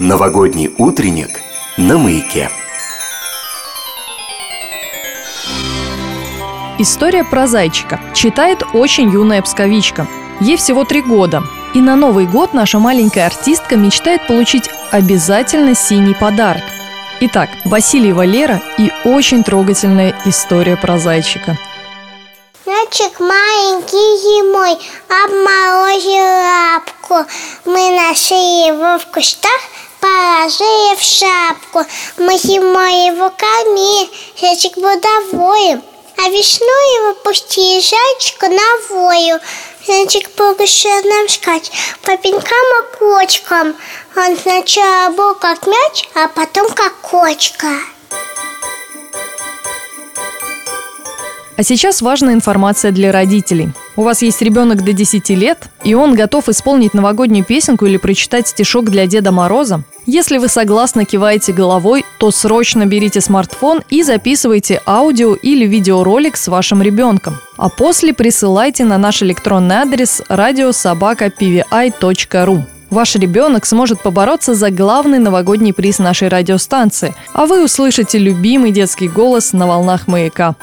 Новогодний утренник на маяке. История про зайчика читает очень юная псковичка. Ей всего три года. И на Новый год наша маленькая артистка мечтает получить обязательно синий подарок. Итак, Василий Валера и очень трогательная история про зайчика. Зайчик маленький зимой обморозил лапку. Мы нашли его в кустах, положили в шапку. Мы зимой его кормили, зайчик был. А весной его пустили зайчика на вою. Зайчик побежал нам сказать по пенькам и кочкам. Он сначала был как мяч, а потом как кочка. А сейчас важная информация для родителей. У вас есть ребенок до 10 лет, и он готов исполнить новогоднюю песенку или прочитать стишок для Деда Мороза? Если вы согласно киваете головой, то срочно берите смартфон и записывайте аудио или видеоролик с вашим ребенком. А после присылайте на наш электронный адрес radiosobaka.pvi.ru. Ваш ребенок сможет побороться за главный новогодний приз нашей радиостанции, а вы услышите любимый детский голос на волнах маяка.